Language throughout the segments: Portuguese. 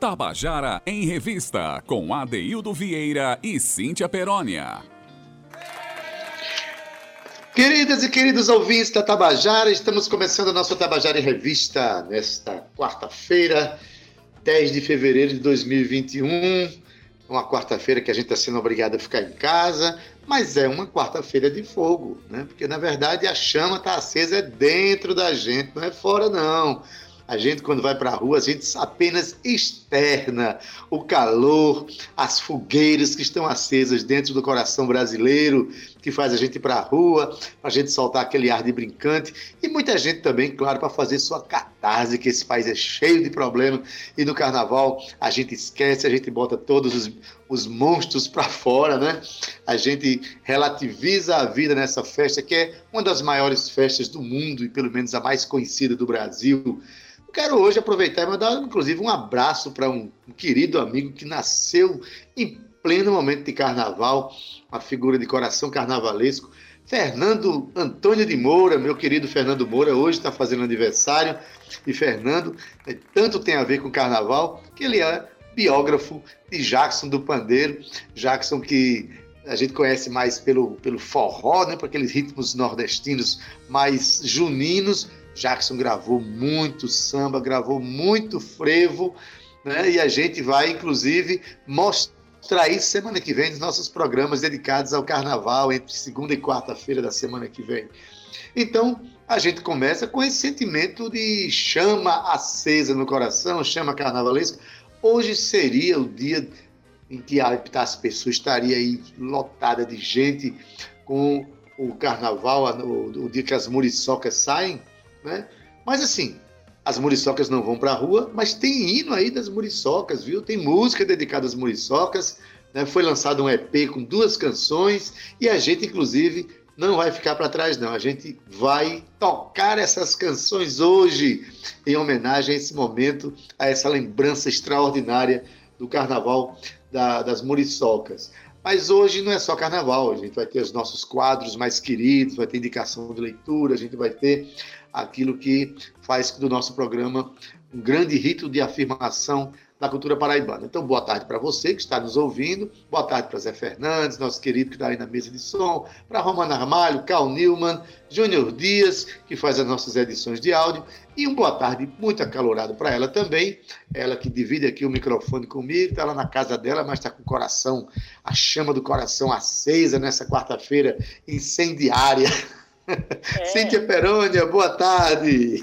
Tabajara em Revista, com Adeildo Vieira e Cíntia Perónia. Queridas e queridos ouvintes da Tabajara, estamos começando a nossa Tabajara em Revista nesta quarta-feira, 10 de fevereiro de 2021. Uma quarta-feira que a gente está sendo obrigado a ficar em casa, mas é uma quarta-feira de fogo, né? Porque na verdade a chama está acesa dentro da gente, não é fora, não. A gente, quando vai para a rua, a gente apenas externa o calor, as fogueiras que estão acesas dentro do coração brasileiro, que faz a gente ir para a rua, para a gente soltar aquele ar de brincante. E muita gente também, claro, para fazer sua catarse, que esse país é cheio de problemas. E no carnaval a gente esquece, a gente bota todos os, os monstros para fora, né? A gente relativiza a vida nessa festa, que é uma das maiores festas do mundo e pelo menos a mais conhecida do Brasil. Quero hoje aproveitar e mandar, inclusive, um abraço para um, querido amigo que nasceu em pleno momento de carnaval, uma figura de coração carnavalesco, Fernando Antônio de Moura, meu querido Fernando Moura, hoje está fazendo aniversário. E Fernando é, tanto tem a ver com carnaval que ele é biógrafo de Jackson do Pandeiro. Jackson que a gente conhece mais pelo, pelo forró, né, por aqueles ritmos nordestinos mais juninos, Jackson gravou muito samba, gravou muito frevo, né? E a gente vai, inclusive, mostrar isso semana que vem nos nossos programas dedicados ao carnaval, entre segunda e quarta-feira da semana que vem. Então, a gente começa com esse sentimento de chama acesa no coração, chama carnavalesca. Hoje seria o dia em que as pessoas estaria aí lotada de gente com o carnaval, o, o dia que as muriçocas saem, né? Mas assim, as muriçocas não vão para a rua, mas tem hino aí das muriçocas, viu? Tem música dedicada às muriçocas. Né? Foi lançado um EP com duas canções e a gente, inclusive, não vai ficar para trás, não. A gente vai tocar essas canções hoje em homenagem a esse momento, a essa lembrança extraordinária do Carnaval da, das Muriçocas. Mas hoje não é só carnaval, a gente vai ter os nossos quadros mais queridos, vai ter indicação de leitura, a gente vai ter aquilo que faz do nosso programa um grande rito de afirmação da cultura paraibana. Então, boa tarde para você que está nos ouvindo, boa tarde para Zé Fernandes, nosso querido que está aí na mesa de som, para Romana Armalho, Carl Newman, Júnior Dias, que faz as nossas edições de áudio, e um boa tarde muito acalorado para ela também, ela que divide aqui o microfone comigo, está lá na casa dela, mas está com o coração, a chama do coração acesa nessa quarta-feira incendiária. É. Cíntia Perônia, boa tarde.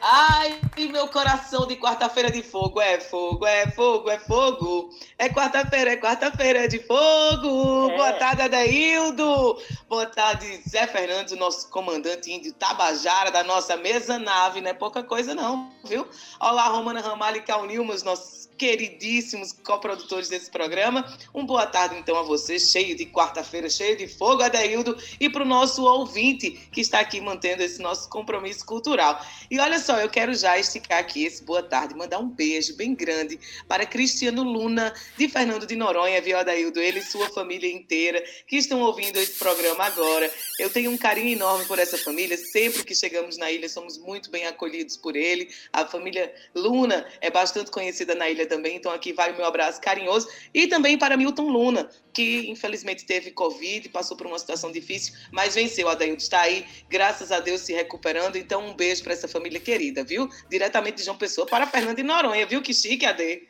Ai, meu coração de quarta-feira de fogo, é fogo, é fogo, é fogo. É quarta-feira, é quarta-feira de fogo. É. Boa tarde, Adaildo. Boa tarde, Zé Fernandes, o nosso comandante índio Tabajara da nossa mesa nave. Não é pouca coisa não, viu? Olá, Romana Ramalho e Cal Nilmas, nossos queridíssimos coprodutores desse programa. Um boa tarde, então, a você, cheio de quarta-feira, cheio de fogo, Adeildo, e para o nosso ouvinte que está aqui mantendo esse nosso compromisso cultural. E olha só, eu quero já esticar aqui esse boa tarde, mandar um beijo bem grande para Cristiano Luna, de Fernando de Noronha, viu, Adaildo? Ele e sua família inteira que estão ouvindo esse programa agora. Eu tenho um carinho enorme por essa família. Sempre que chegamos na ilha, somos muito bem acolhidos por ele. A família Luna é bastante conhecida na ilha também, então aqui vai o meu abraço carinhoso. E também para Milton Luna, que infelizmente teve Covid, passou por uma situação difícil, mas venceu. Adaildo está aí, graças a Deus, se recuperando. Então, um beijo para essa família querida, viu? Diretamente de João Pessoa para Fernando de Noronha, viu? Que chique, Ade.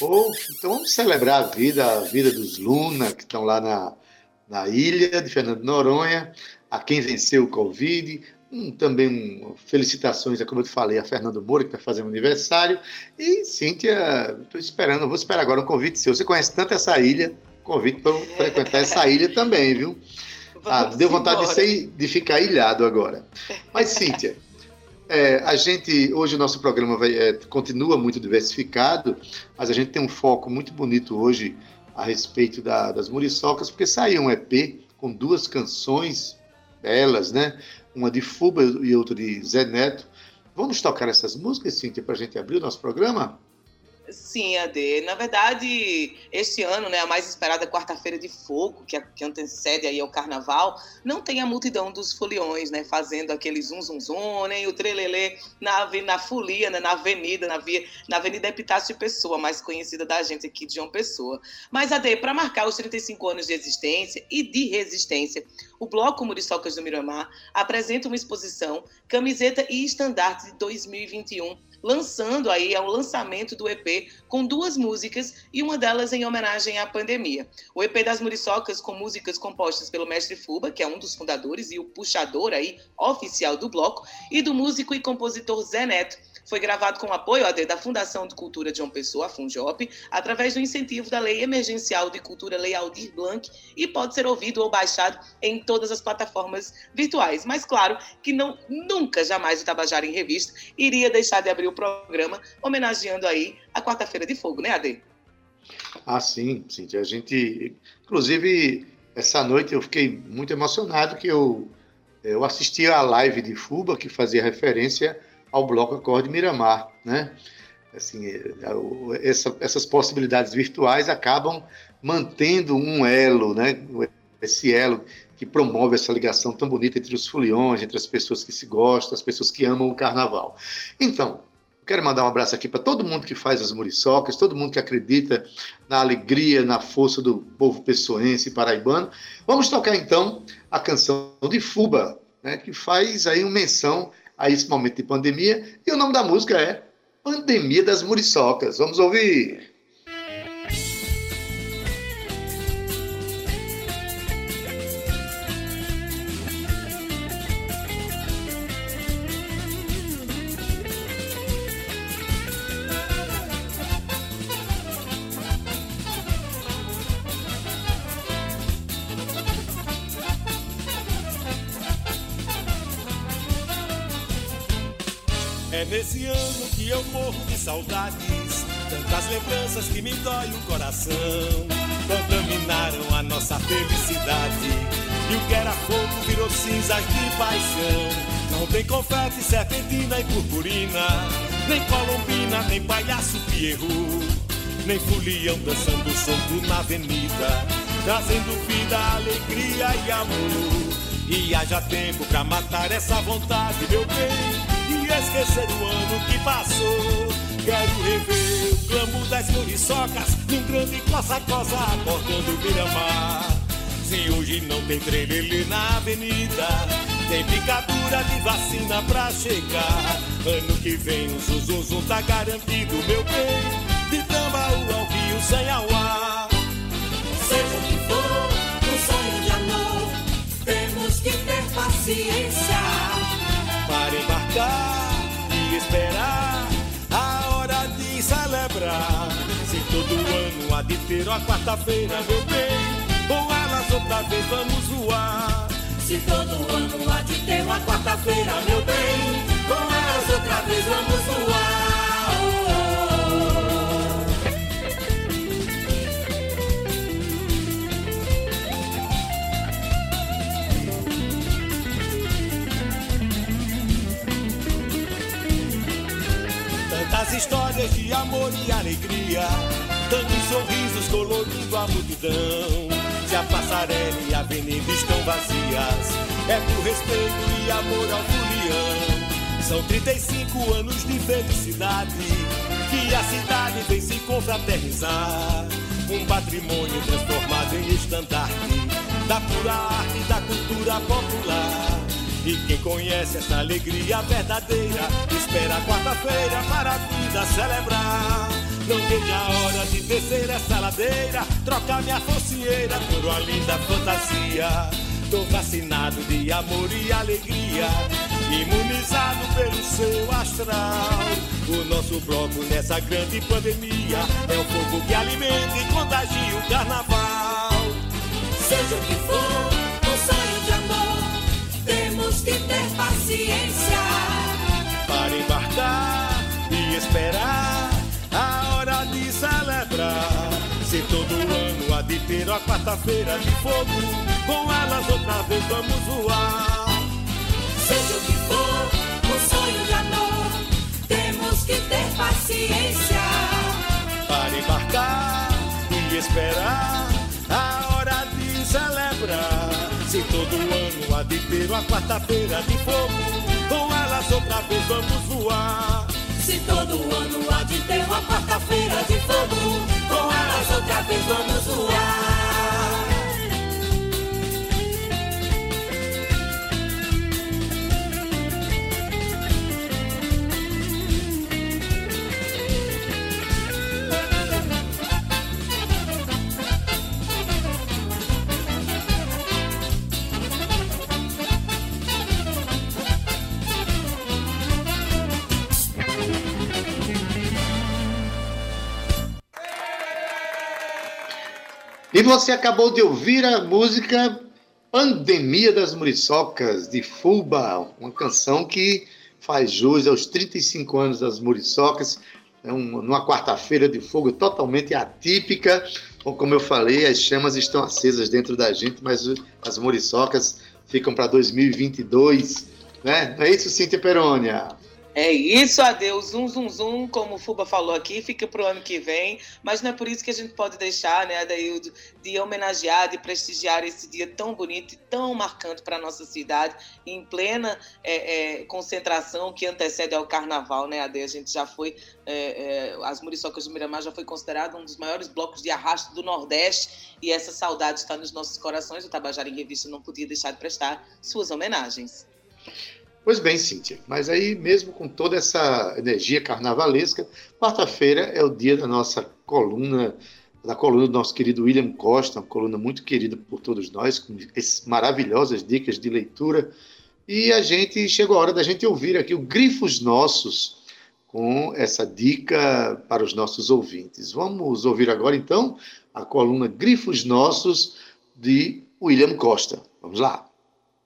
Oh, então vamos celebrar a vida, a vida dos Luna, que estão lá na, na ilha de Fernando Noronha, a quem venceu o Covid, um, também um, felicitações, é como eu te falei, a Fernando Moura, que está fazendo aniversário. E Cíntia, estou esperando, vou esperar agora um convite seu. Você conhece tanto essa ilha, convite para frequentar essa ilha também, viu? Ah, deu vontade de, ser, de ficar ilhado agora. Mas, Cíntia, é, a gente, hoje o nosso programa vai, é, continua muito diversificado, mas a gente tem um foco muito bonito hoje a respeito da, das muriçocas, porque saiu um EP com duas canções belas, né? Uma de Fuba e outra de Zé Neto. Vamos tocar essas músicas, Cíntia, para a gente abrir o nosso programa? Sim, Ade. Na verdade, este ano, né, a mais esperada quarta-feira de fogo, que, que antecede aí ao carnaval, não tem a multidão dos foliões, né, fazendo aquele zum zum zum, nem o trelelê na, na folia, né, na avenida, na via, na Avenida Epitácio Pessoa, mais conhecida da gente aqui de João Pessoa. Mas, Ade, para marcar os 35 anos de existência e de resistência, o Bloco Muriçocas do Miramar apresenta uma exposição Camiseta e Estandarte de 2021 lançando aí é o lançamento do EP com duas músicas e uma delas em homenagem à pandemia. O EP das Muriçocas com músicas compostas pelo mestre Fuba, que é um dos fundadores e o puxador aí oficial do bloco, e do músico e compositor Zé Neto, foi gravado com apoio AD da Fundação de Cultura de João Pessoa, a Funjop, através do incentivo da Lei Emergencial de Cultura Lei Aldir Blanc e pode ser ouvido ou baixado em todas as plataformas virtuais. Mas claro que não nunca, jamais o Tabajara em Revista iria deixar de abrir o programa homenageando aí a Quarta-feira de Fogo, né, Ade? Ah, sim, sim. A gente, inclusive, essa noite eu fiquei muito emocionado que eu, eu assisti a live de Fuba, que fazia referência ao Bloco Acorde Miramar, né? Assim, é, é, essa, essas possibilidades virtuais acabam mantendo um elo, né? Esse elo que promove essa ligação tão bonita entre os foliões, entre as pessoas que se gostam, as pessoas que amam o carnaval. Então, quero mandar um abraço aqui para todo mundo que faz as muriçocas, todo mundo que acredita na alegria, na força do povo pessoense e paraibano. Vamos tocar então a canção de Fuba, né, que faz aí uma menção a esse momento de pandemia. E o nome da música é Pandemia das Muriçocas. Vamos ouvir. Morro de saudades. Tantas lembranças que me dói o coração. Contaminaram a nossa felicidade. E o que era fogo virou cinzas de paixão. Não tem confete, serpentina e purpurina. Nem colombina, nem palhaço Pierrot. Nem folião dançando solto na avenida. Trazendo vida, alegria e amor. E haja tempo pra matar essa vontade, meu bem esquecer o ano que passou. Quero rever o clamor das muriçocas num grande coça-coça acordando o Miramar. Se hoje não tem trelelê na avenida, tem picadura de vacina pra chegar. Ano que vem o Zuzuzum tá garantido, meu bem. De Tambaú ao Rio sem ar. Seja o que for, um sonho de amor, temos que ter paciência para embarcar de ter uma quarta-feira, meu bem, com elas outra vez vamos voar. Se todo ano há de ter uma quarta-feira, meu bem, com elas outra vez vamos voar. As histórias de amor e alegria, sorrisos colorindo a multidão. Se a passarela e a avenida estão vazias, é por respeito e amor ao folião. São 35 anos de felicidade, que a cidade vem se confraternizar. Um patrimônio transformado em estandarte da pura arte da cultura popular. E quem conhece essa alegria verdadeira, espera quarta-feira para a vida celebrar. Não vejo a hora de descer essa ladeira, trocar minha focieira por uma linda fantasia. Tô vacinado de amor e alegria, imunizado pelo seu astral. O nosso bloco nessa grande pandemia é o fogo que alimenta e contagia o carnaval. Seja o que for temos que ter paciência para embarcar e esperar de celebrar. Se todo ano há de ter a quarta-feira de fogo, com elas outra vez vamos voar. Seja o que for, um sonho de amor, temos que ter paciência esperar a hora de celebrar. Se todo ano há de ter uma quarta-feira de fogo, com elas outra vez vamos voar. Se todo ano há de ter uma quarta-feira de fogo, com elas outra vez vamos voar. E você acabou de ouvir a música Pandemia das Muriçocas, de Fuba, uma canção que faz jus aos 35 anos das Muriçocas, é um, numa quarta-feira de fogo totalmente atípica. Como eu falei, as chamas estão acesas dentro da gente, mas as Muriçocas ficam para 2022, né? Não é isso, Cíntia Perônia? É isso, adeus, zum, zum, zum, como o Fuba falou aqui, fica para o ano que vem, mas não é por isso que a gente pode deixar, né, Adaildo, de homenagear, de prestigiar esse dia tão bonito e tão marcante para a nossa cidade, em plena é, é, concentração que antecede ao carnaval, né, Ade? A gente já foi, é, é as Muriçocas do Miramar já foi considerado um dos maiores blocos de arrasto do Nordeste e essa saudade está nos nossos corações. O Tabajara em Revista não podia deixar de prestar suas homenagens. Pois bem, Cíntia, mas aí mesmo com toda essa energia carnavalesca, quarta-feira é o dia da nossa coluna, da coluna do nosso querido William Costa, uma coluna muito querida por todos nós, com maravilhosas dicas de leitura. E a gente chegou a hora da gente ouvir aqui o Grifos Nossos, com essa dica para os nossos ouvintes. Vamos ouvir agora então a coluna Grifos Nossos de William Costa. Vamos lá.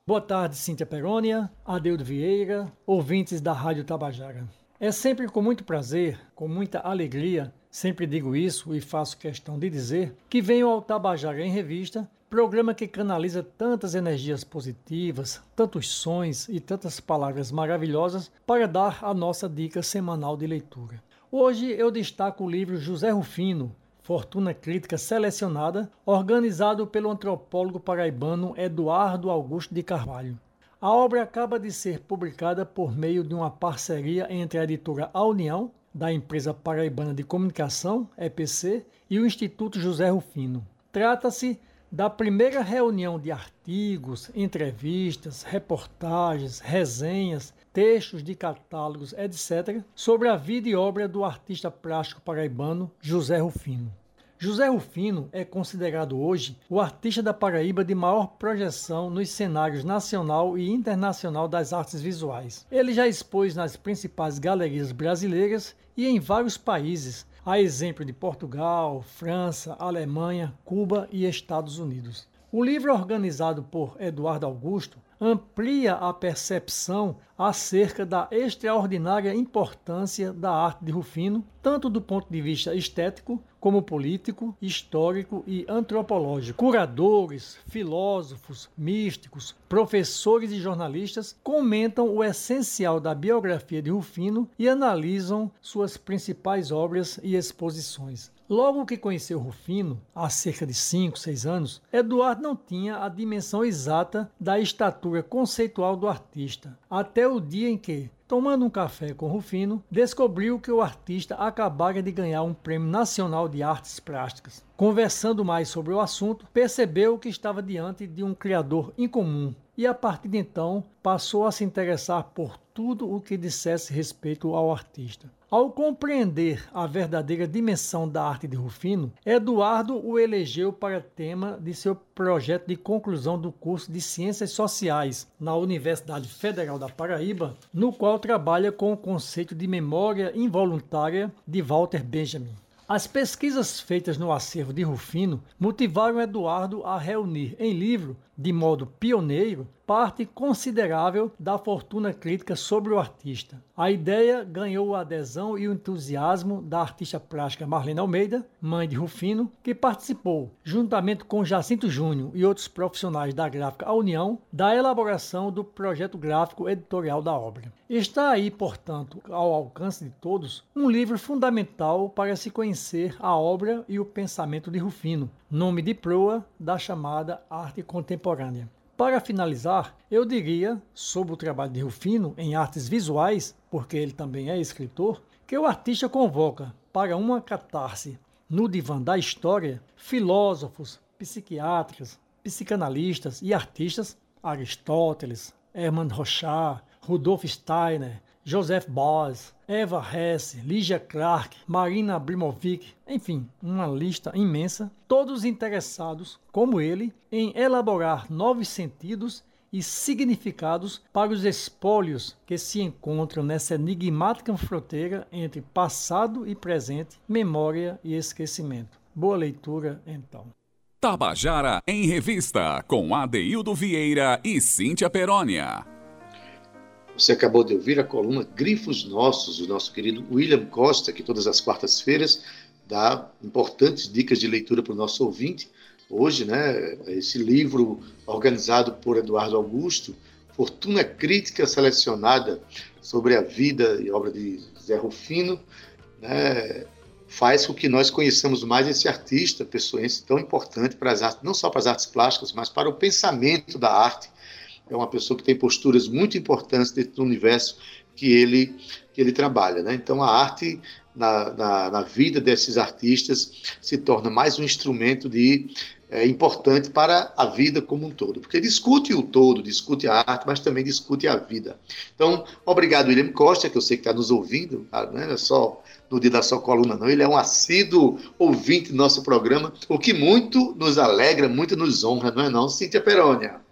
Boa tarde, Cíntia Perônia, Adeudo Vieira, ouvintes da Rádio Tabajara. É sempre com muito prazer, com muita alegria, sempre digo isso e faço questão de dizer, que venho ao Tabajara em Revista, programa que canaliza tantas energias positivas, tantos sons e tantas palavras maravilhosas para dar a nossa dica semanal de leitura. Hoje eu destaco o livro José Rufino, Fortuna Crítica Selecionada, organizado pelo antropólogo paraibano Eduardo Augusto de Carvalho. A obra acaba de ser publicada por meio de uma parceria entre a editora A União, da empresa paraibana de comunicação, EPC, e o Instituto José Rufino. Trata-se da primeira reunião de artigos, entrevistas, reportagens, resenhas, textos de catálogos, etc., sobre a vida e obra do artista plástico paraibano José Rufino. José Rufino é considerado hoje o artista da Paraíba de maior projeção nos cenários nacional e internacional das artes visuais. Ele já expôs nas principais galerias brasileiras e em vários países, a exemplo de Portugal, França, Alemanha, Cuba e Estados Unidos. O livro organizado por Eduardo Augusto amplia a percepção acerca da extraordinária importância da arte de Rufino, tanto do ponto de vista estético, como político, histórico e antropológico. Curadores, filósofos, místicos, professores e jornalistas comentam o essencial da biografia de Rufino e analisam suas principais obras e exposições. Logo que conheceu Rufino, há cerca de 5, 6 anos, Eduardo não tinha a dimensão exata da estatura conceitual do artista, até o dia em que, tomando um café com Rufino, descobriu que o artista acabara de ganhar um Prêmio Nacional de Artes Plásticas. Conversando mais sobre o assunto, percebeu que estava diante de um criador incomum e, a partir de então, passou a se interessar por tudo o que dissesse respeito ao artista. Ao compreender a verdadeira dimensão da arte de Rufino, Eduardo o elegeu para tema de seu projeto de conclusão do curso de Ciências Sociais na Universidade Federal da Paraíba, no qual trabalha com o conceito de memória involuntária de Walter Benjamin. As pesquisas feitas no acervo de Rufino motivaram Eduardo a reunir em livro de modo pioneiro, parte considerável da fortuna crítica sobre o artista. A ideia ganhou a adesão e o entusiasmo da artista plástica Marlene Almeida, mãe de Rufino, que participou, juntamente com Jacinto Júnior e outros profissionais da gráfica A União, da elaboração do projeto gráfico editorial da obra. Está aí, portanto, ao alcance de todos, um livro fundamental para se conhecer a obra e o pensamento de Rufino, nome de proa da chamada arte contemporânea. Para finalizar, eu diria sobre o trabalho de Rufino em artes visuais, porque ele também é escritor, que o artista convoca para uma catarse no divã da história filósofos, psiquiatras, psicanalistas e artistas Aristóteles, Hermann Rochard, Rudolf Steiner, Joseph Beuys, Eva Hesse, Ligia Clark, Marina Abramovic, enfim, uma lista imensa, todos interessados, como ele, em elaborar novos sentidos e significados para os espólios que se encontram nessa enigmática fronteira entre passado e presente, memória e esquecimento. Boa leitura, então. Tabajara em Revista, com Adeildo Vieira e Cíntia Perónia. Você acabou de ouvir a coluna Grifos Nossos, do nosso querido William Costa, que todas as quartas-feiras dá importantes dicas de leitura para o nosso ouvinte. Hoje, né, esse livro organizado por Eduardo Augusto, Fortuna Crítica Selecionada sobre a vida e obra de Zé Rufino, né, faz com que nós conheçamos mais esse artista pessoense tão importante para as artes, não só para as artes plásticas, mas para o pensamento da arte é uma pessoa que tem posturas muito importantes dentro do universo que ele, que ele trabalha. Né? Então, a arte na, na, na, vida desses artistas se torna mais um instrumento de é, importante para a vida como um todo, porque discute o todo, discute a arte, mas também discute a vida. Então, obrigado, William Costa, que eu sei que está nos ouvindo, tá, não é só no dia da sua coluna, não, ele é um assíduo ouvinte do nosso programa, o que muito nos alegra, muito nos honra, não é não, Cíntia Perônia?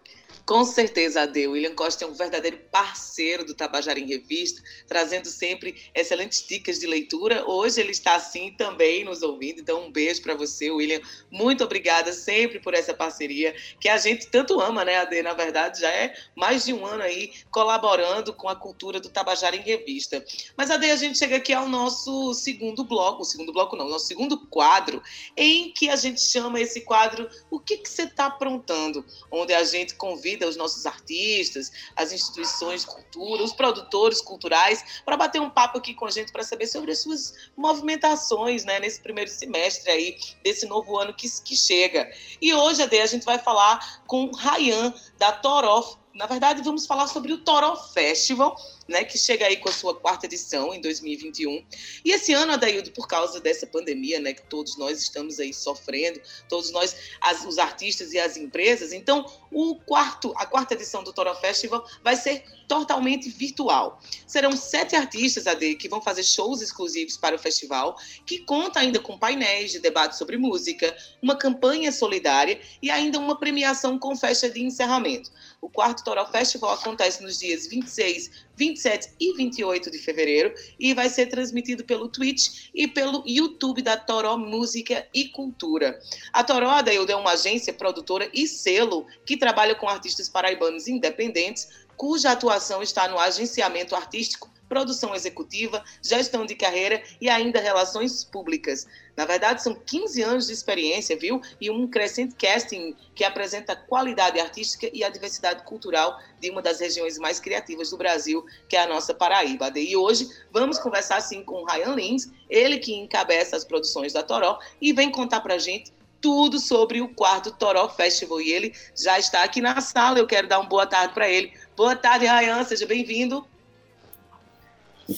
Com certeza, Ade. William Costa é um verdadeiro parceiro do Tabajara em Revista, trazendo sempre excelentes dicas de leitura. Hoje ele está assim também nos ouvindo, então um beijo para você, William. Muito obrigada sempre por essa parceria que a gente tanto ama, né, Ade? Na verdade, já é mais de um ano aí colaborando com a cultura do Tabajara em Revista. Mas, Ade, a gente chega aqui ao nosso segundo bloco, o segundo bloco não, nosso segundo quadro, em que a gente chama esse quadro O que, que você está aprontando? Onde a gente convida convida os nossos artistas, as instituições de cultura, os produtores culturais, para bater um papo aqui com a gente para saber sobre as suas movimentações né, nesse primeiro semestre aí, desse novo ano que, que chega. E hoje, Ade, a gente vai falar com Rayan, da Torof. Na verdade, vamos falar sobre o Toró Festival, né, que chega aí com a sua quarta edição em 2021. E esse ano, Adaildo, por causa dessa pandemia, né, que todos nós estamos aí sofrendo, todos nós, as, os artistas e as empresas, então o quarto, a quarta edição do Toro Festival vai ser totalmente virtual. Serão sete artistas, AD, que vão fazer shows exclusivos para o festival, que conta ainda com painéis de debate sobre música, uma campanha solidária e ainda uma premiação com festa de encerramento. O quarto Toro Festival acontece nos dias 26, 27 e 28 de fevereiro e vai ser transmitido pelo Twitch e pelo YouTube da Toró Música e Cultura. A Toró, Adaildo, é uma agência produtora e selo que trabalha com artistas paraibanos independentes, cuja atuação está no agenciamento artístico produção executiva, gestão de carreira e ainda relações públicas. Na verdade, são 15 anos de experiência, viu? E um crescente casting que apresenta a qualidade artística e a diversidade cultural de uma das regiões mais criativas do Brasil, que é a nossa Paraíba. E hoje vamos conversar assim com o Ryan Lins, ele que encabeça as produções da Toró e vem contar pra gente tudo sobre o quarto Toró Festival. E ele já está aqui na sala. Eu quero dar uma boa tarde para ele. Boa tarde, Ryan. Seja bem-vindo.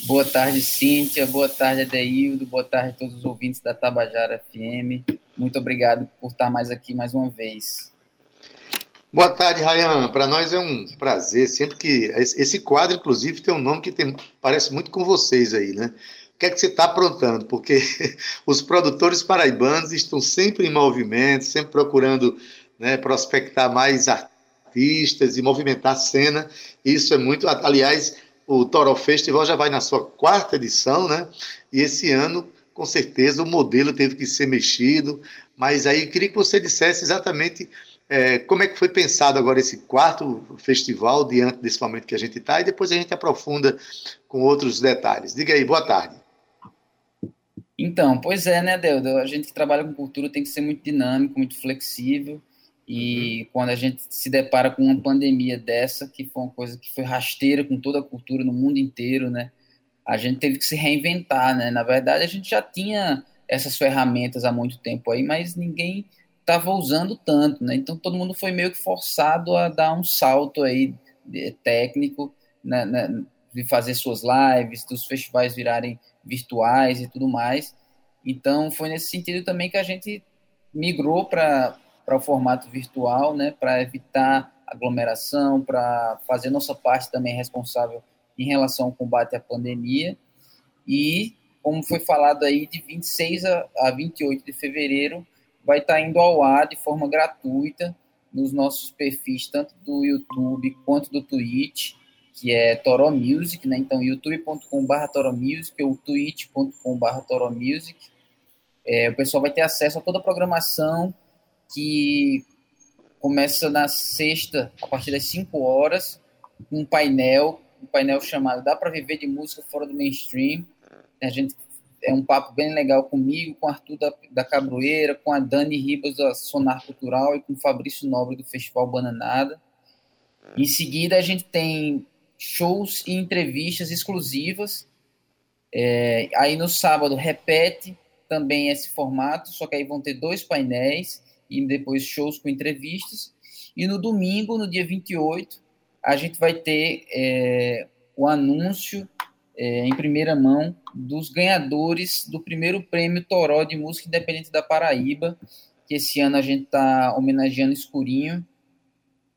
Boa tarde, Cíntia. Boa tarde, Adeildo. Boa tarde a todos os ouvintes da Tabajara FM. Muito obrigado por estar mais aqui mais uma vez. Boa tarde, Rayan. Para nós é um prazer. Sempre que. Esse quadro, inclusive, tem um nome que tem, parece muito com vocês aí, né? O que é que você está aprontando? Porque os produtores paraibanos estão sempre em movimento, sempre procurando né, prospectar mais artistas e movimentar a cena. Isso é muito. Aliás, o Toro Festival já vai na sua quarta edição, né? E esse ano, com certeza, o modelo teve que ser mexido. Mas aí queria que você dissesse exatamente é, como é que foi pensado agora esse quarto festival diante desse momento que a gente está e depois a gente aprofunda com outros detalhes. Diga aí, boa tarde. Então, pois é, né, Deuda? A gente que trabalha com cultura tem que ser muito dinâmico, muito flexível. E uhum. quando a gente se depara com uma pandemia dessa, que foi uma coisa que foi rasteira com toda a cultura no mundo inteiro, né? A gente teve que se reinventar, né? Na verdade, a gente já tinha essas ferramentas há muito tempo aí, mas ninguém estava usando tanto, né? Então todo mundo foi meio que forçado a dar um salto aí técnico, né, né, de fazer suas lives, dos festivais virarem virtuais e tudo mais. Então foi nesse sentido também que a gente migrou para o formato virtual, né? Para evitar aglomeração, para fazer nossa parte também responsável em relação ao combate à pandemia. E, como foi falado aí, de 26 a, a 28 de fevereiro, vai estar tá indo ao ar de forma gratuita nos nossos perfis, tanto do YouTube quanto do Twitch, que é Toro Music, né? Então, youtube.com.br Toro Music ou twitch.com.br Toro Music. É, o pessoal vai ter acesso a toda a programação que começa na sexta, a partir das 5 horas, um painel, um painel chamado Dá para Viver de Música Fora do Mainstream. A gente é um papo bem legal comigo, com Arthur da, da Cabroeira, com a Dani Ribas da Sonar Cultural e com Fabrício Nobre do Festival Bananada. Em seguida, a gente tem shows e entrevistas exclusivas. É, aí no sábado repete também esse formato, só que aí vão ter dois painéis e depois shows com entrevistas. E no domingo, no dia 28, a gente vai ter é, o anúncio é, em primeira mão dos ganhadores do primeiro prêmio Toró de Música Independente da Paraíba, que esse ano a gente está homenageando Escurinho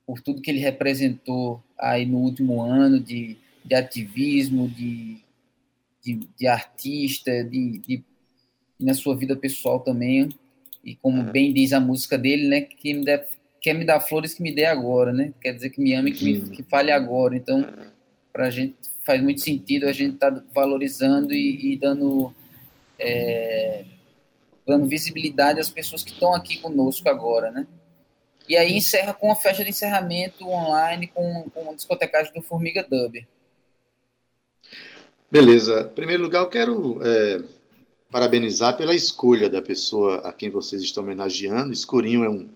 por tudo que ele representou aí no último ano de, de ativismo, de, de, de artista, de, de, na sua vida pessoal também. E como uhum. bem diz a música dele, né, que me quer me dar flores que me dê agora, né? Quer dizer que me ame que, me, que fale agora. Então, para a gente faz muito sentido a gente estar tá valorizando e, e dando é, dando visibilidade às pessoas que estão aqui conosco agora, né? E aí encerra com a festa de encerramento online com, com a discotecagem do Formiga Dub. Beleza. Em primeiro lugar, eu quero é, parabenizar pela escolha da pessoa a quem vocês estão homenageando. Escurinho é um,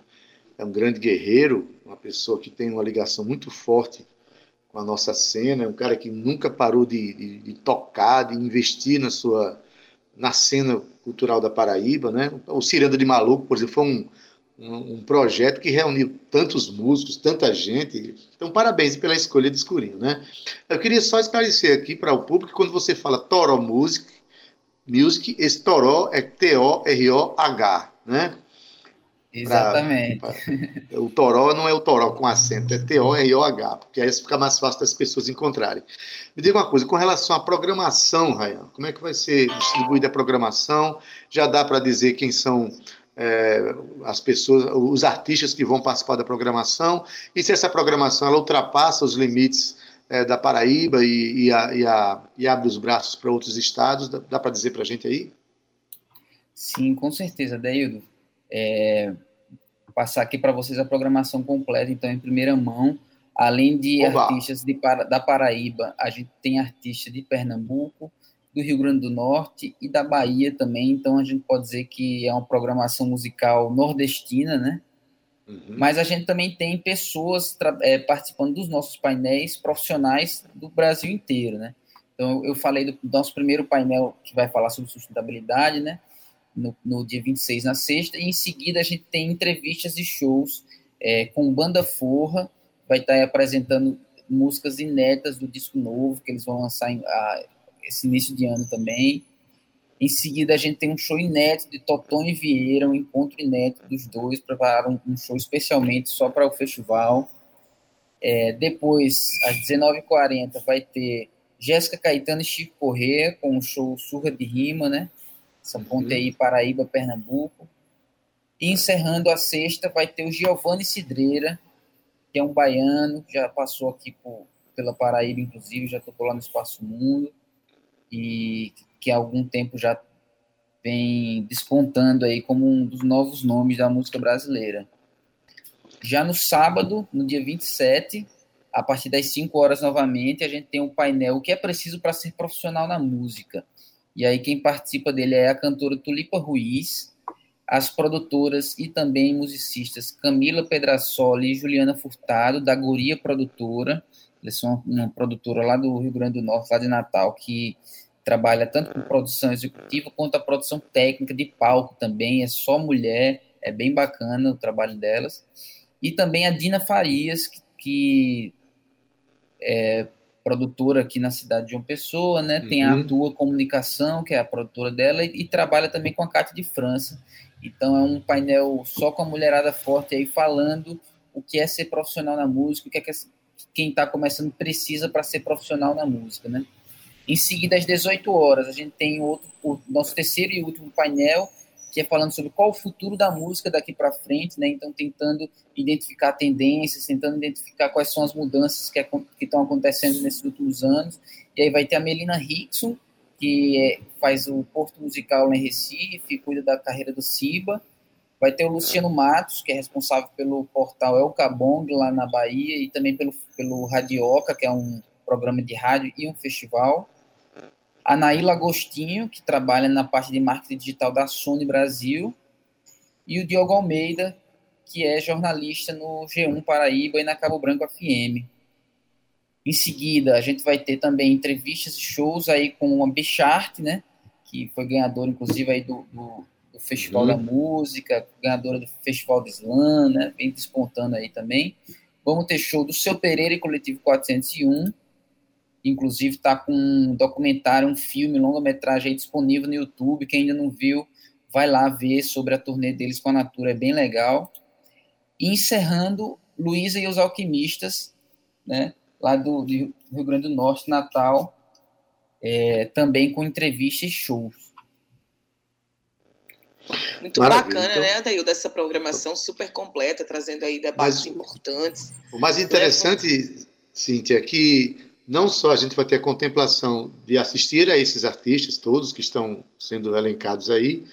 é um grande guerreiro, uma pessoa que tem uma ligação muito forte com a nossa cena, é um cara que nunca parou de, de, de tocar, de investir na sua na cena cultural da Paraíba, né? O Ciranda de Maluco, por exemplo, foi um, um, um, projeto que reuniu tantos músicos, tanta gente. Então, parabéns pela escolha de Escurinho, né? Eu queria só esclarecer aqui para o público quando você fala Toro Music, Music, esse Toró é T-O-R-O-H, né? Exatamente. Pra, pra, o Toró não é o Toró com acento, é T-O-R-O-H, porque aí fica mais fácil das pessoas encontrarem. Me diga uma coisa, com relação à programação, Rayan, como é que vai ser distribuída a programação? Já dá para dizer quem são é, as pessoas, os artistas que vão participar da programação, e se essa programação ela ultrapassa os limites é, da Paraíba e, e, a, e, a, e, abre os braços para outros estados, dá, dá para dizer para a gente aí? Sim, com certeza, Deildo. É, passar aqui para vocês a programação completa, então, em primeira mão, além de Oba. artistas de, da Paraíba, a gente tem artistas de Pernambuco, do Rio Grande do Norte e da Bahia também, então a gente pode dizer que é uma programação musical nordestina, né? Uhum. Mas a gente também tem pessoas é, participando dos nossos painéis profissionais do Brasil inteiro, né? Então, eu falei do, nosso primeiro painel que vai falar sobre sustentabilidade, né? No, no, dia 26, na sexta, e em seguida a gente tem entrevistas e shows é, com Banda Forra, vai estar apresentando músicas inéditas do disco novo que eles vão lançar em, a, esse início de ano também. Em seguida, a gente tem um show inédito de Toton e Vieira, um encontro inédito dos dois, prepararam um show especialmente só para o festival. É, depois, às 19h40, vai ter Jéssica Caetano e Chico Corrêa, com um show Surra de Rima, né? Essa ponte aí, Paraíba, Pernambuco. E encerrando a sexta, vai ter o Giovanni Cidreira, que é um baiano, que já passou aqui por, pela Paraíba, inclusive, já tocou lá no Espaço Mundo e que há algum tempo já vem despontando aí como um dos novos nomes da música brasileira. Já no sábado, no dia 27, a partir das 5 horas novamente, a gente tem um painel O que é preciso para ser profissional na música. E aí quem participa dele é a cantora Tulipa Ruiz, as produtoras e também musicistas Camila Pedrasoli e Juliana Furtado, da Guria Produtora. Eles são uma produtora lá do Rio Grande do Norte, lá de Natal, que trabalha tanto com produção executiva quanto a produção técnica de palco também. É só mulher, é bem bacana o trabalho delas. E também a Dina Farias, que, que é produtora aqui na cidade de João Pessoa, né? Tem a uhum. Tua Comunicação, que é a produtora dela, e, e trabalha também com a Cátia de França. Então é um painel só com a mulherada forte aí falando o que é ser profissional na música, o que é que quem está começando precisa para ser profissional na música, né? Em seguida, às 18 horas, a gente tem outro, o nosso terceiro e último painel, que é falando sobre qual o futuro da música daqui para frente, né? Então, tentando identificar tendências, tentando identificar quais são as mudanças que, estão acontecendo nesses últimos anos. E aí vai ter a Melina Rickson, que é, faz o Porto Musical em Recife, cuida da carreira do Ciba. Vai ter o Luciano Matos, que é responsável pelo portal El Cabong, lá na Bahia, e também pelo, pelo Radioca, que é um programa de rádio e um festival. A Naíla Agostinho, que trabalha na parte de marketing digital da Sony Brasil. E o Diogo Almeida, que é jornalista no G1 Paraíba e na Cabo Branco FM. Em seguida, a gente vai ter também entrevistas e shows aí com a Bichart, né? Que foi ganhadora, inclusive, aí do, do, do Festival uhum. da Música, ganhadora do Festival de Slam, né? Vem despontando aí também. Vamos ter show do Seu Pereira e Coletivo 401. Inclusive, está com um documentário, um filme, longa-metragem disponível no YouTube. Quem ainda não viu, vai lá ver sobre a turnê deles com a Natura, é bem legal. E encerrando, Luísa e os Alquimistas, né? lá do, Rio Grande do Norte, Natal, é, também com entrevistas e shows. Muito Maravilha. bacana, então, né, Adail, dessa programação super completa, trazendo aí debates mas, importantes. O mais interessante, Cíntia, é que não só a gente vai ter a contemplação de assistir a esses artistas todos que estão sendo elencados aí,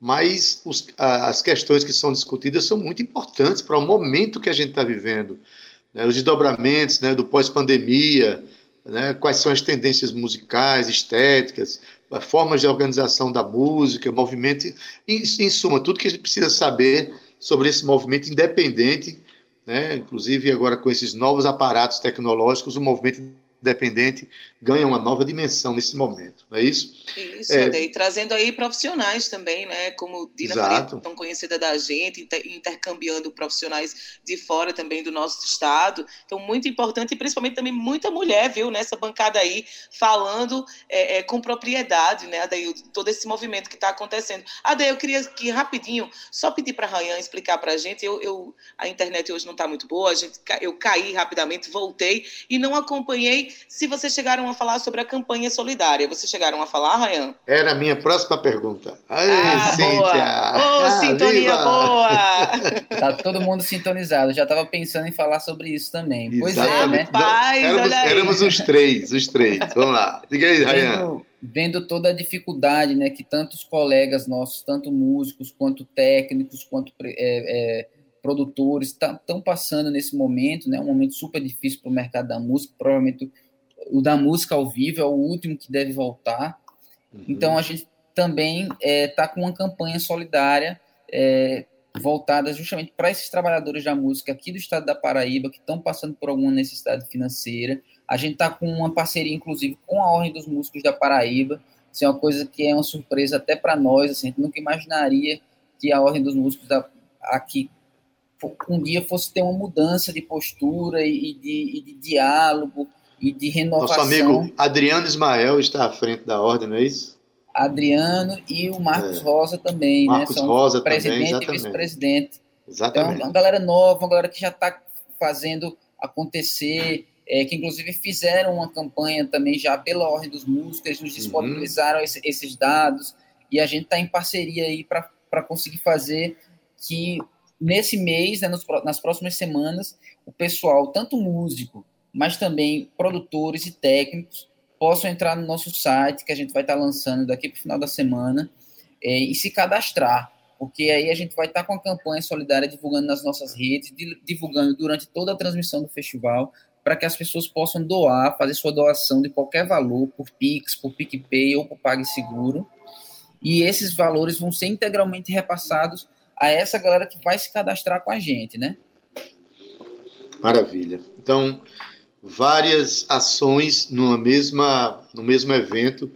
mas os, as questões que são discutidas são muito importantes para o momento que a gente está vivendo né, os desdobramentos né, do pós-pandemia, né, quais são as tendências musicais, estéticas, formas de organização da música, movimento, em, em suma, tudo que a gente precisa saber sobre esse movimento independente, né, inclusive agora com esses novos aparatos tecnológicos, o movimento dependente ganha uma nova dimensão nesse momento, não é isso? Isso, é, e trazendo aí profissionais também, né? Como Dina Faria, tão conhecida da gente, intercambiando profissionais de fora também do nosso estado. Então, muito importante, e principalmente também muita mulher, viu, nessa bancada aí, falando é, é, com propriedade, né, Adail, todo esse movimento que está acontecendo. Adail, eu queria que rapidinho, só pedir para a Rayan explicar para a gente, eu, eu, a internet hoje não está muito boa, a gente, eu caí rapidamente, voltei e não acompanhei se vocês chegaram a falar sobre a campanha solidária. Vocês chegaram a falar, Rayan? Era a minha próxima pergunta. Ai, ah, Cíntia! Boa. Oh, sintonia viva. boa! Tá todo mundo sintonizado. Já estava pensando em falar sobre isso também. Pois é, né? Paz, éramos, éramos os três, os três. Vamos lá. Diga aí, Rayan. Vendo, vendo toda a dificuldade né, que tantos colegas nossos, tanto músicos, quanto técnicos, quanto é, é, produtores estão tá, passando nesse momento, né? Um momento super difícil para o mercado da música. Provavelmente o da música ao vivo é o último que deve voltar. Uhum. Então a gente também está é, tá com uma campanha solidária é, voltada justamente para esses trabalhadores da música aqui do estado da Paraíba que estão passando por alguma necessidade financeira. A gente está com uma parceria, inclusive, com a Ordem dos Músicos da Paraíba. Isso é uma coisa que é uma surpresa até para nós. Assim, a gente nunca imaginaria que a Ordem dos Músicos da, aqui um dia fosse ter uma mudança de postura e de, e de diálogo e de renovação. Nosso amigo Adriano Ismael está à frente da ordem, não é isso? Adriano e o Marcos é. Rosa também, né? Marcos né? São Rosa presidente também, e vice-presidente. Exatamente. Então, uma galera nova, uma galera que já está fazendo acontecer, é, que inclusive fizeram uma campanha também já pela Ordem dos Músicos, eles nos uhum. disponibilizaram uhum. esse, esses dados, e a gente está em parceria aí para conseguir fazer que nesse mês, né, nos, nas próximas semanas, o pessoal, tanto músico, mas também produtores e técnicos, possam entrar no nosso site, que a gente vai estar lançando daqui para o final da semana, é, e se cadastrar, porque aí a gente vai estar com a campanha solidária divulgando nas nossas redes, divulgando durante toda a transmissão do festival, para que as pessoas possam doar, fazer sua doação de qualquer valor, por Pix, por PicPay ou por PagSeguro, e esses valores vão ser integralmente repassados a essa galera que vai se cadastrar com a gente, né? Maravilha. Então, várias ações numa mesma, no mesmo evento,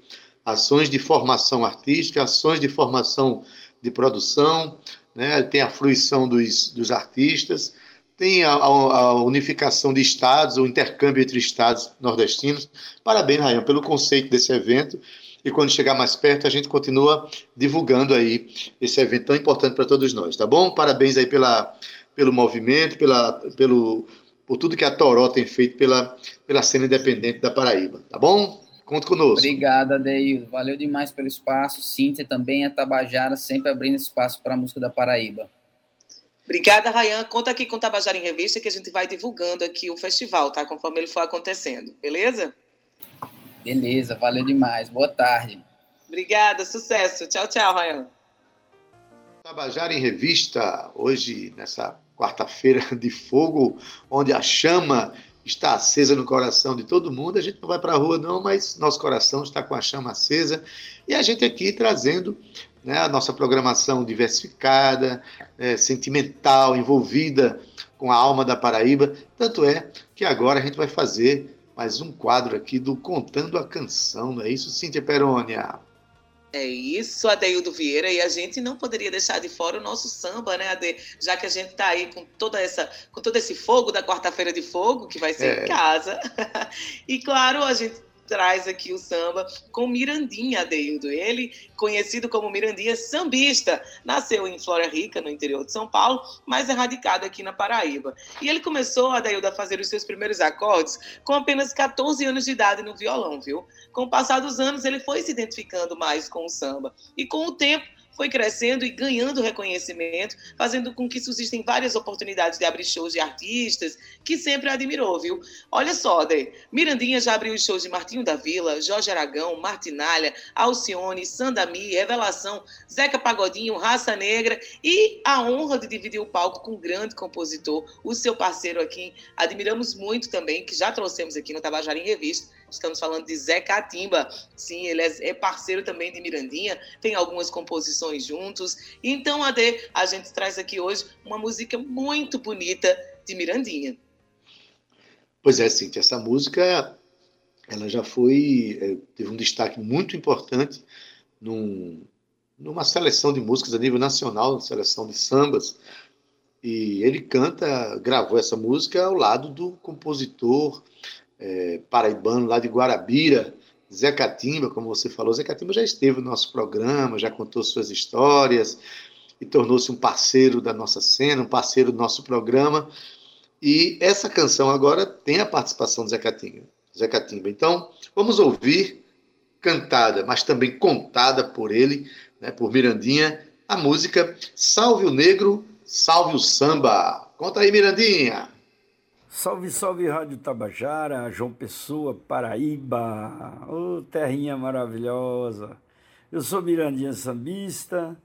ações de formação artística, ações de formação de produção, né? tem a fruição dos, dos artistas, tem a, a, unificação de estados, o intercâmbio entre estados nordestinos. Parabéns, Rayan, pelo conceito desse evento. E quando chegar mais perto, a gente continua divulgando aí esse evento tão importante para todos nós, tá bom? Parabéns aí pela, pelo movimento, pela, pelo, por tudo que a Toró tem feito pela, pela cena independente da Paraíba, tá bom? Conta conosco. Obrigado, Adeildo. Valeu demais pelo espaço. Cíntia também, a Tabajara, sempre abrindo espaço para a música da Paraíba. Obrigada, Rayan. Conta aqui com o Tabajara em Revista que a gente vai divulgando aqui o festival, tá? Conforme ele for acontecendo, beleza? Beleza, valeu demais. Boa tarde. Obrigada, sucesso. Tchau, tchau, Rayan. Tabajara em Revista, hoje, nessa quarta-feira de fogo, onde a chama está acesa no coração de todo mundo. A gente não vai para a rua, não, mas nosso coração está com a chama acesa. E a gente aqui trazendo né, a nossa programação diversificada, é, sentimental, envolvida com a alma da Paraíba. Tanto é que agora a gente vai fazer mais um quadro aqui do Contando a Canção, não é isso, Cíntia Perônia? É isso, Adeildo Vieira, e a gente não poderia deixar de fora o nosso samba, né, Ade? Já que a gente está aí com toda essa, com todo esse fogo da quarta-feira de fogo, que vai ser é. em casa. e claro, a gente traz aqui o samba com Mirandinha Adeildo. Ele, conhecido como Mirandinha sambista, nasceu em Flora Rica, no interior de São Paulo, mas é radicado aqui na Paraíba. E ele começou, Adeildo, a fazer os seus primeiros acordes com apenas 14 anos de idade no violão, viu? Com o passar dos anos, ele foi se identificando mais com o samba. E com o tempo, foi crescendo e ganhando reconhecimento, fazendo com que surgissem várias oportunidades de abrir shows de artistas que sempre admirou, viu? Olha só, Dê, Mirandinha já abriu os shows de Martinho da Vila, Jorge Aragão, Martinalha, Alcione, Sandami, Revelação, Zeca Pagodinho, Raça Negra e a honra de dividir o palco com um grande compositor, o seu parceiro aqui, admiramos muito também, que já trouxemos aqui no Tabajara em Revista, Estamos falando de Zé Catimba. Sim, ele é, é parceiro também de Mirandinha, tem algumas composições juntos. Então, Ade, a gente traz aqui hoje uma música muito bonita de Mirandinha. Pois é, Cintia, essa música ela já foi, é, teve um destaque muito importante num, numa seleção de músicas a nível nacional, seleção de sambas, e ele canta, gravou essa música ao lado do compositor é, paraibano lá de Guarabira, Zé Catimba, como você falou. Zé Catimba já esteve no nosso programa, já contou suas histórias e tornou-se um parceiro da nossa cena, um parceiro do nosso programa. E essa canção agora tem a participação do Zé Catimba. Zé Catimba. Então, vamos ouvir cantada, mas também contada por ele, né, por Mirandinha, a música Salve o Negro, Salve o Samba. Conta aí, Mirandinha. Salve, salve Rádio Tabajara, João Pessoa, Paraíba, ô oh, terrinha maravilhosa. Eu sou Mirandinha Sambista,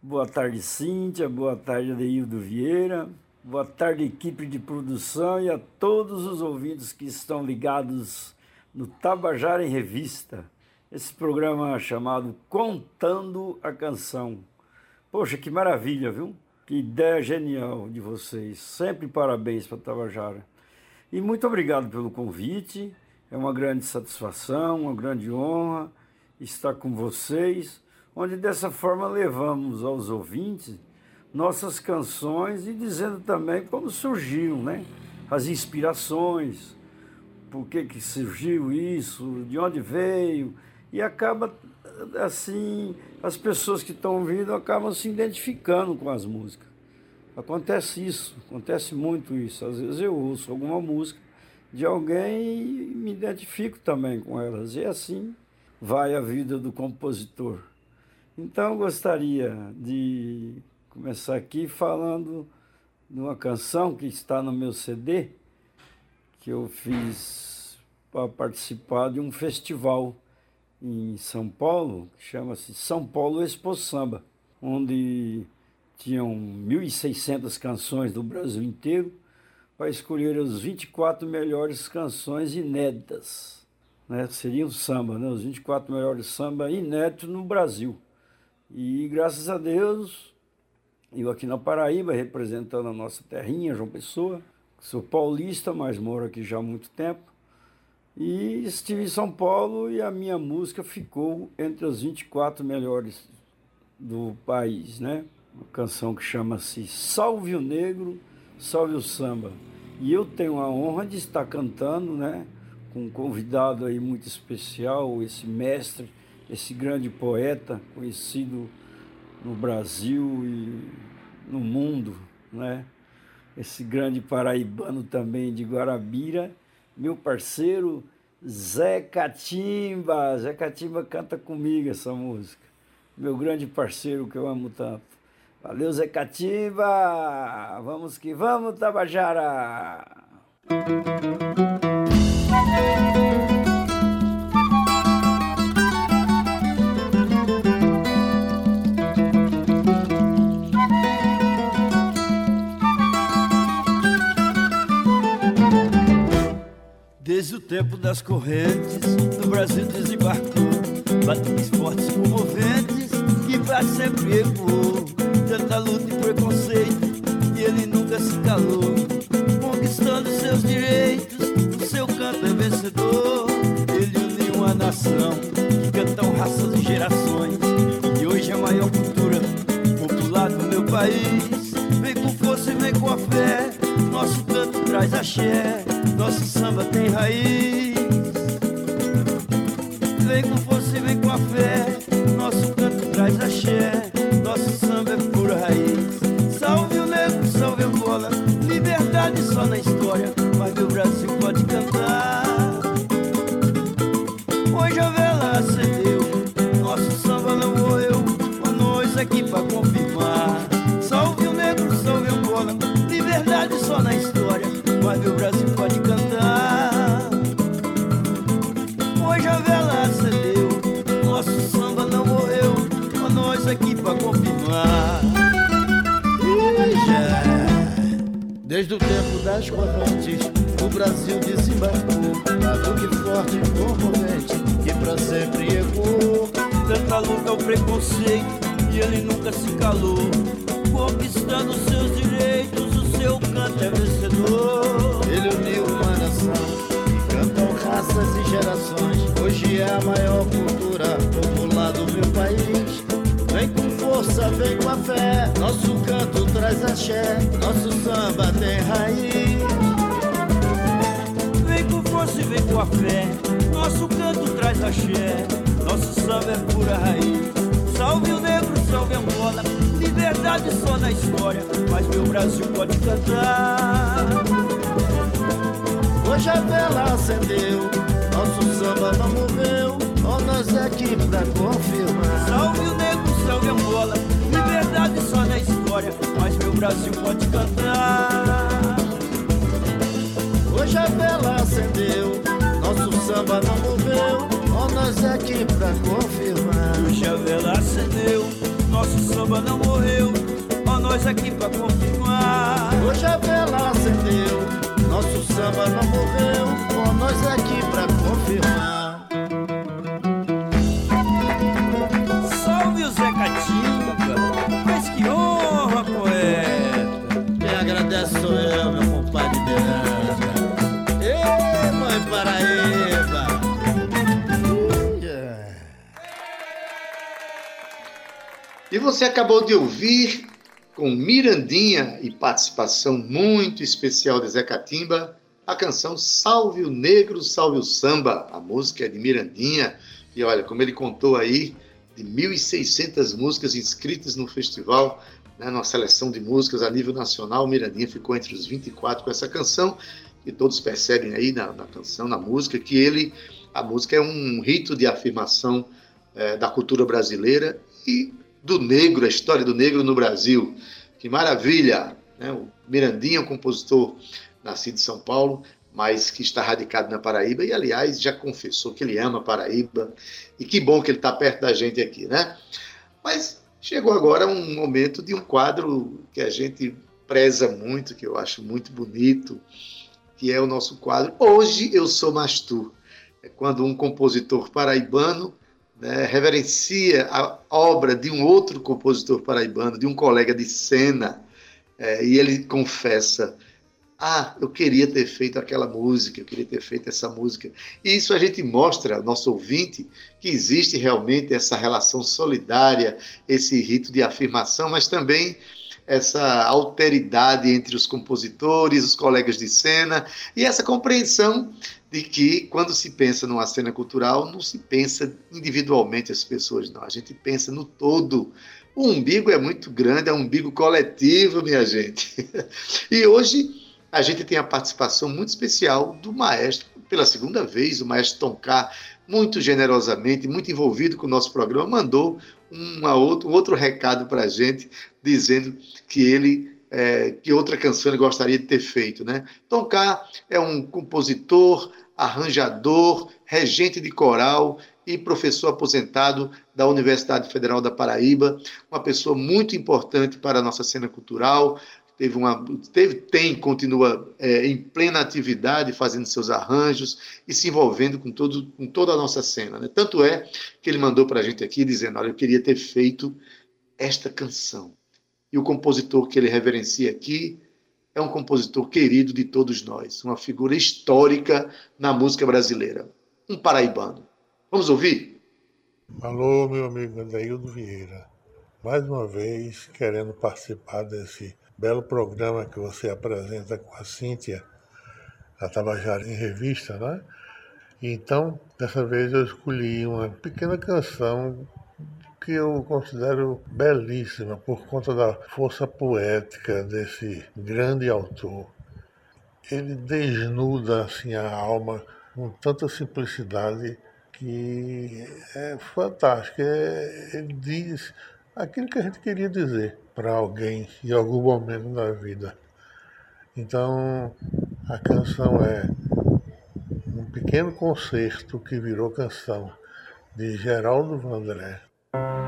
boa tarde Cíntia, boa tarde Adeildo Vieira, boa tarde equipe de produção e a todos os ouvintes que estão ligados no Tabajara em Revista, esse programa chamado Contando a Canção. Poxa, que maravilha, viu? Que ideia genial de vocês. Sempre parabéns para Tabajara. E muito obrigado pelo convite. É uma grande satisfação, uma grande honra estar com vocês, onde dessa forma levamos aos ouvintes nossas canções e dizendo também como surgiu, né? As inspirações, por que, que surgiu isso, de onde veio, e acaba assim, as pessoas que estão ouvindo acabam se identificando com as músicas. Acontece isso, acontece muito isso. Às vezes eu ouço alguma música de alguém e me identifico também com elas. E assim vai a vida do compositor. Então eu gostaria de começar aqui falando de uma canção que está no meu CD, que eu fiz para participar de um festival em São Paulo, que chama-se São Paulo Expo Samba. onde tinham 1.600 canções do Brasil inteiro para escolher as 24 melhores canções inéditas. Né? Seriam samba, né? os 24 melhores samba inéditos no Brasil. E graças a Deus, eu aqui na Paraíba, representando a nossa terrinha, João Pessoa, sou paulista, mas moro aqui já há muito tempo. E estive em São Paulo e a minha música ficou entre as 24 melhores do país, né? Uma canção que chama-se Salve o Negro, Salve o Samba. E eu tenho a honra de estar cantando, né? Com um convidado aí muito especial, esse mestre, esse grande poeta conhecido no Brasil e no mundo, né? Esse grande paraibano também de Guarabira meu parceiro Zé Catimba. Zé Catimba canta comigo essa música. Meu grande parceiro que eu amo tanto. Valeu, Zé Catimba! Vamos que vamos, Tabajara! O tempo das correntes, no Brasil desembarcou. Batidas fortes comoventes, que pra sempre ecoou Tanta luta e preconceito, e ele nunca se calou. Conquistando seus direitos, o seu canto é vencedor. Ele uniu uma nação, que cantam raças e gerações. E hoje é a maior cultura popular do meu país. Vem com força e vem com a fé, nosso canto traz axé nosso samba tem raiz. Vem com força e vem com a fé. Nosso canto traz axé. Nosso samba é pura raiz. Salve o negro, salve a bola. Liberdade só na história. Mas meu Brasil pode cantar. Desde o tempo das correntes, o Brasil desembarcou, batuque forte e comovente, que pra sempre ecoou. Tanta luta o preconceito, e ele nunca se calou, conquistando seus direitos, o seu canto é vencedor. Ele uniu uma nação, cantam raças e gerações. Hoje é a maior cultura popular do meu país. Vem com força, vem com a fé. Nosso canto traz axé, nosso samba tem raiz. Vem com força e vem com a fé. Nosso canto traz axé, nosso samba é pura raiz. Salve o negro, salve a Angola. Liberdade só na história, mas meu Brasil pode cantar. Hoje a vela acendeu, nosso samba não morreu. Ó, nós aqui pra confirmar. Salve o Brasil pode cantar. Hoje a vela acendeu, nosso samba não morreu. Ó, nós aqui pra confirmar. Hoje a vela acendeu, nosso samba não morreu. Ó, nós aqui pra confirmar. Hoje a vela acendeu, nosso samba não morreu. Ó, nós aqui pra confirmar. Você acabou de ouvir com Mirandinha e participação muito especial de Zé Catimba, a canção Salve o Negro, Salve o Samba. A música é de Mirandinha. E olha, como ele contou aí, de 1.600 músicas inscritas no festival, né, numa seleção de músicas a nível nacional, Mirandinha ficou entre os 24 com essa canção. E todos percebem aí na, na canção, na música, que ele, a música é um rito de afirmação eh, da cultura brasileira e do negro, a história do negro no Brasil. Que maravilha! Né? O Mirandinha, um compositor nascido em São Paulo, mas que está radicado na Paraíba e, aliás, já confessou que ele ama a Paraíba e que bom que ele está perto da gente aqui, né? Mas chegou agora um momento de um quadro que a gente preza muito, que eu acho muito bonito, que é o nosso quadro Hoje Eu Sou Mais Tu. É quando um compositor paraibano né, reverencia a obra de um outro compositor paraibano, de um colega de cena, é, e ele confessa ah, eu queria ter feito aquela música, eu queria ter feito essa música. E isso a gente mostra ao nosso ouvinte que existe realmente essa relação solidária, esse rito de afirmação, mas também essa alteridade entre os compositores, os colegas de cena e essa compreensão de que quando se pensa numa cena cultural, não se pensa individualmente as pessoas, não. A gente pensa no todo. O umbigo é muito grande, é um umbigo coletivo, minha gente. E hoje a gente tem a participação muito especial do maestro, pela segunda vez, o maestro Toncar, muito generosamente, muito envolvido com o nosso programa, mandou uma outro, um outro recado para a gente, dizendo que ele é, que outra canção ele gostaria de ter feito. Né? Toncar é um compositor, arranjador, regente de coral e professor aposentado da Universidade Federal da Paraíba, uma pessoa muito importante para a nossa cena cultural, teve uma, teve, tem, continua é, em plena atividade, fazendo seus arranjos e se envolvendo com, todo, com toda a nossa cena. Né? Tanto é que ele mandou para a gente aqui dizendo: Olha, eu queria ter feito esta canção. E o compositor que ele reverencia aqui é um compositor querido de todos nós, uma figura histórica na música brasileira, um paraibano. Vamos ouvir? Alô, meu amigo Adaildo Vieira. Mais uma vez, querendo participar desse belo programa que você apresenta com a Cíntia, a Tabajara em Revista, né? Então, dessa vez eu escolhi uma pequena canção que eu considero belíssima por conta da força poética desse grande autor. Ele desnuda assim a alma com tanta simplicidade que é fantástico. É, ele diz aquilo que a gente queria dizer para alguém em algum momento da vida. Então, a canção é um pequeno concerto que virou canção de Geraldo Vandré. Para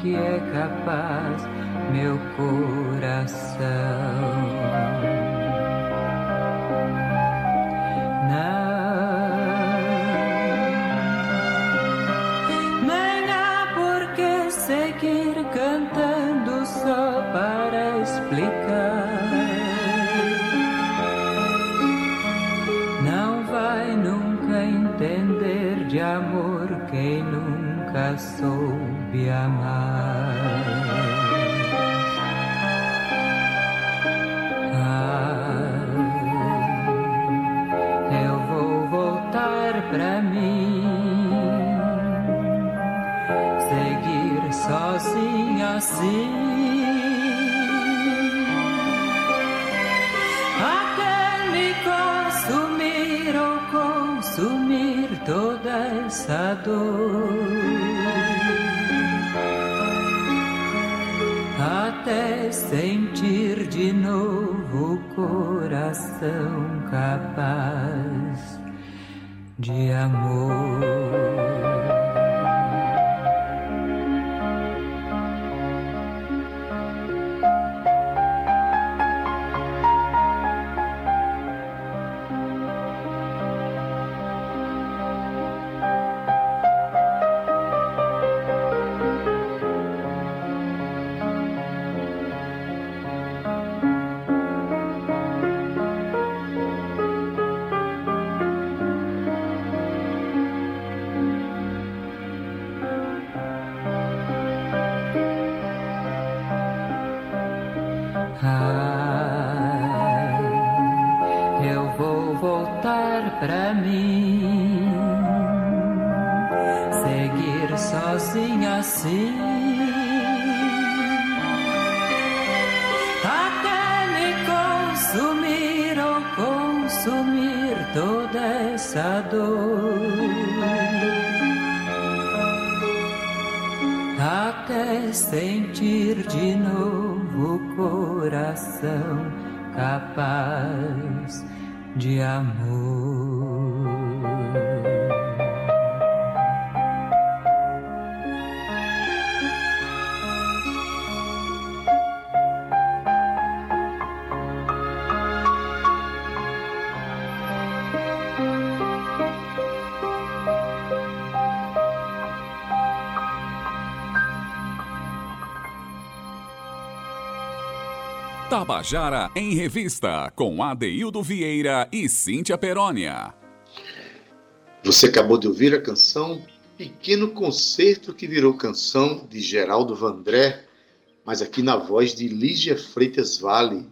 que é capaz meu coração. vazio. Aquele me consumir ou consumir toda essa dor. Até sentir de novo o coração capaz de amor. Tabajara em Revista, com Adeildo Vieira e Cíntia Perónia. Você acabou de ouvir a canção Pequeno Concerto que virou canção de Geraldo Vandré, mas aqui na voz de Lígia Freitas Vale.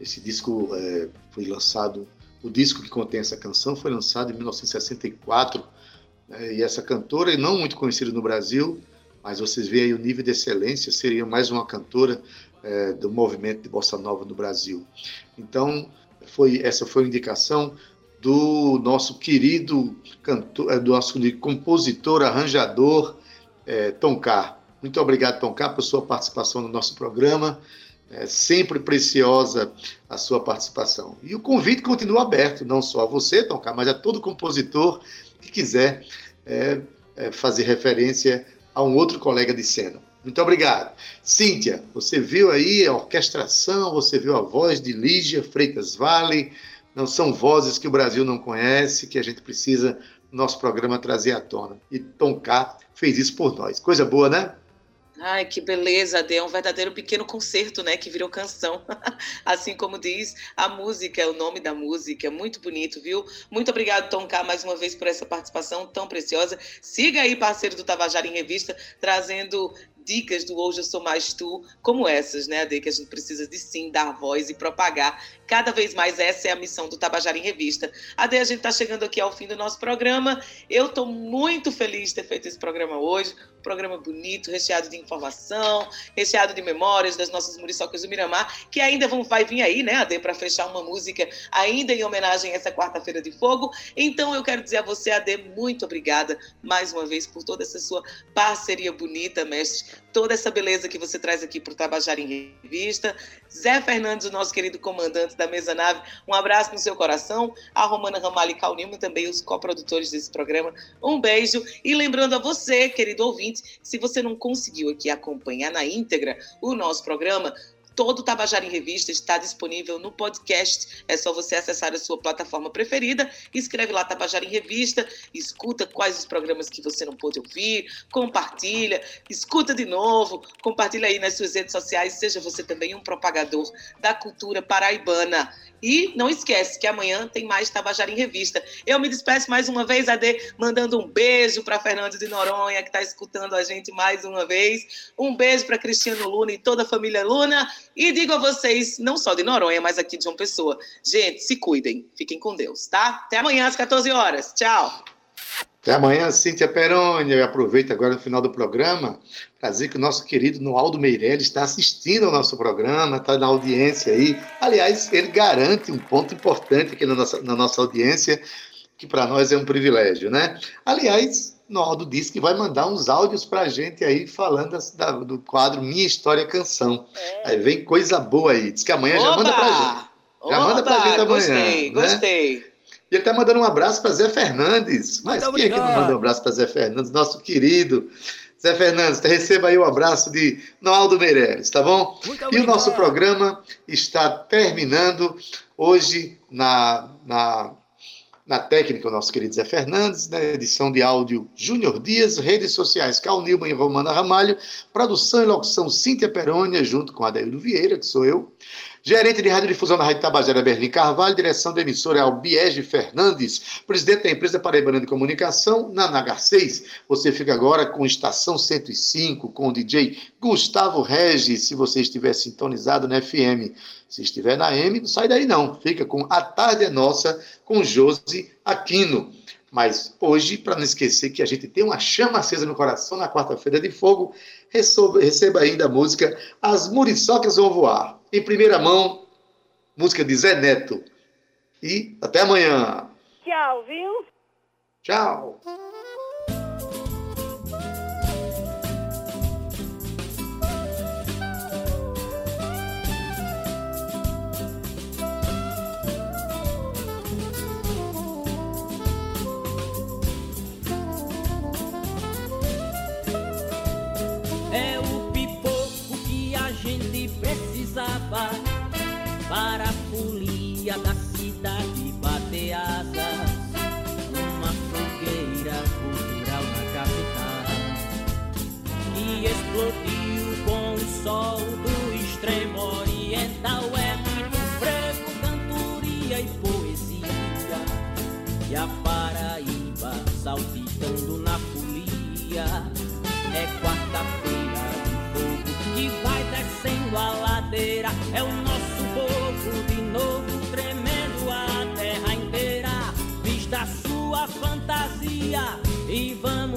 Esse disco é, foi lançado, o disco que contém essa canção foi lançado em 1964, né, e essa cantora, não muito conhecida no Brasil, mas vocês veem aí o nível de excelência, seria mais uma cantora é, do movimento de bossa nova no Brasil. Então, foi essa foi a indicação do nosso querido cantor, é, do nosso compositor, arranjador é, Toncar. Muito obrigado, Toncar, por sua participação no nosso programa. É sempre preciosa a sua participação. E o convite continua aberto, não só a você, Toncar, mas a todo compositor que quiser é, é, fazer referência a um outro colega de cena. Muito obrigado. Cíntia, você viu aí a orquestração, você viu a voz de Lígia Freitas Vale. Não são vozes que o Brasil não conhece, que a gente precisa, no nosso programa, trazer à tona. E Tom K fez isso por nós. Coisa boa, né? Ai, que beleza, Ade. É um verdadeiro pequeno concerto, né? Que virou canção. assim como diz a música, é o nome da música. Muito bonito, viu? Muito obrigado, Tom K, mais uma vez por essa participação tão preciosa. Siga aí, parceiro do Tabajara em Revista, trazendo dicas do Hoje Eu Sou Mais Tu, como essas, né, Ade, que a gente precisa de sim dar voz e propagar. Cada vez mais essa é a missão do Tabajara em Revista. Ade, a gente está chegando aqui ao fim do nosso programa. Eu estou muito feliz de ter feito esse programa hoje. Programa bonito, recheado de informação, recheado de memórias das nossas muriçocas do Miramar, que ainda vão, vai vir aí, né, Ade, para fechar uma música ainda em homenagem a essa quarta-feira de fogo. Então eu quero dizer a você, Ade, muito obrigada mais uma vez por toda essa sua parceria bonita, mestre toda essa beleza que você traz aqui para o Tabajara em Revista. Zé Fernandes, o nosso querido comandante da mesa nave, um abraço no seu coração. A Romana Ramalho e Calnimo, também os coprodutores desse programa, um beijo. E lembrando a você, querido ouvinte, se você não conseguiu aqui acompanhar na íntegra o nosso programa, Todo o Tabajara em Revista está disponível no podcast. É só você acessar a sua plataforma preferida, escreve lá Tabajara em Revista, escuta quais os programas que você não pôde ouvir, compartilha, escuta de novo, compartilha aí nas suas redes sociais, seja você também um propagador da cultura paraibana. E não esquece que amanhã tem mais Tabajara em Revista. Eu me despeço mais uma vez, Ade, mandando um beijo para Fernando de Noronha, que está escutando a gente mais uma vez. Um beijo para Cristiano Luna e toda a família Luna. E digo a vocês, não só de Noronha, mas aqui de João Pessoa. Gente, se cuidem. Fiquem com Deus, tá? Até amanhã às 14 horas. Tchau. Até amanhã, Cíntia Peroni. Eu aproveito agora no final do programa para dizer que o nosso querido Noaldo Meirelles está assistindo ao nosso programa, está na audiência aí. Aliás, ele garante um ponto importante aqui na nossa, na nossa audiência, que para nós é um privilégio, né? Aliás, Noaldo disse que vai mandar uns áudios para a gente aí falando da, do quadro Minha História Canção. É. Aí vem coisa boa aí. Diz que amanhã Oba! já manda para gente. Já Oba! manda para gente amanhã. Gostei, né? gostei. E ele está mandando um abraço para Zé Fernandes. Mas Muito quem obrigado. é que não manda um abraço para Zé Fernandes? Nosso querido Zé Fernandes, receba aí o um abraço de Noaldo Meireles, tá bom? Muito e o nosso programa está terminando hoje na, na, na técnica, o nosso querido Zé Fernandes, na edição de áudio Júnior Dias, redes sociais Cal Nilman e Romana Ramalho, produção e locução Cíntia Perônia, junto com Adeildo Vieira, que sou eu. Gerente de radiodifusão da Rádio Tabajara, Berlim Carvalho, direção da emissora Albiege Fernandes, presidente da empresa Paraibana de Comunicação, na NH6. Você fica agora com Estação 105, com o DJ Gustavo Regis, se você estiver sintonizado na FM. Se estiver na M, não sai daí não. Fica com A Tarde é Nossa, com Josi Aquino. Mas hoje, para não esquecer que a gente tem uma chama acesa no coração na quarta-feira de fogo, receba ainda a música As Muriçocas Vão Voar. Em primeira mão, música de Zé Neto. E até amanhã. Tchau, viu? Tchau. Cidade bater asas fogueira cultural na capital. Que explodiu com o sol do extremo oriental é muito frevo, cantoria e poesia. E a Paraíba saltitando na folia é quarta-feira de fogo que vai descendo a ladeira é o fantasia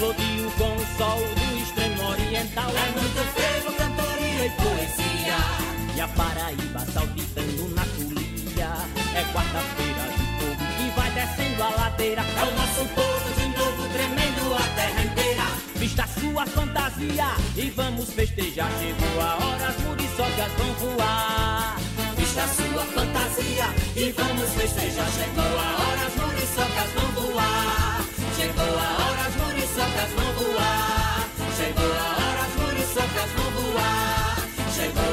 explodiu com o sol do extremo oriental. É muito frevo, cantoria e poesia. E a Paraíba saltitando na folia. É quarta-feira de fogo que vai descendo a ladeira. É o nosso povo de novo tremendo a terra inteira. Vista sua fantasia e vamos festejar. Chegou a hora, as muriçocas vão voar. Vista sua fantasia e vamos festejar. Chegou a hora, as muriçocas Chegou a hora, as muriçocas vão voar. Chegou a hora, as muriçocas vão voar. Chegou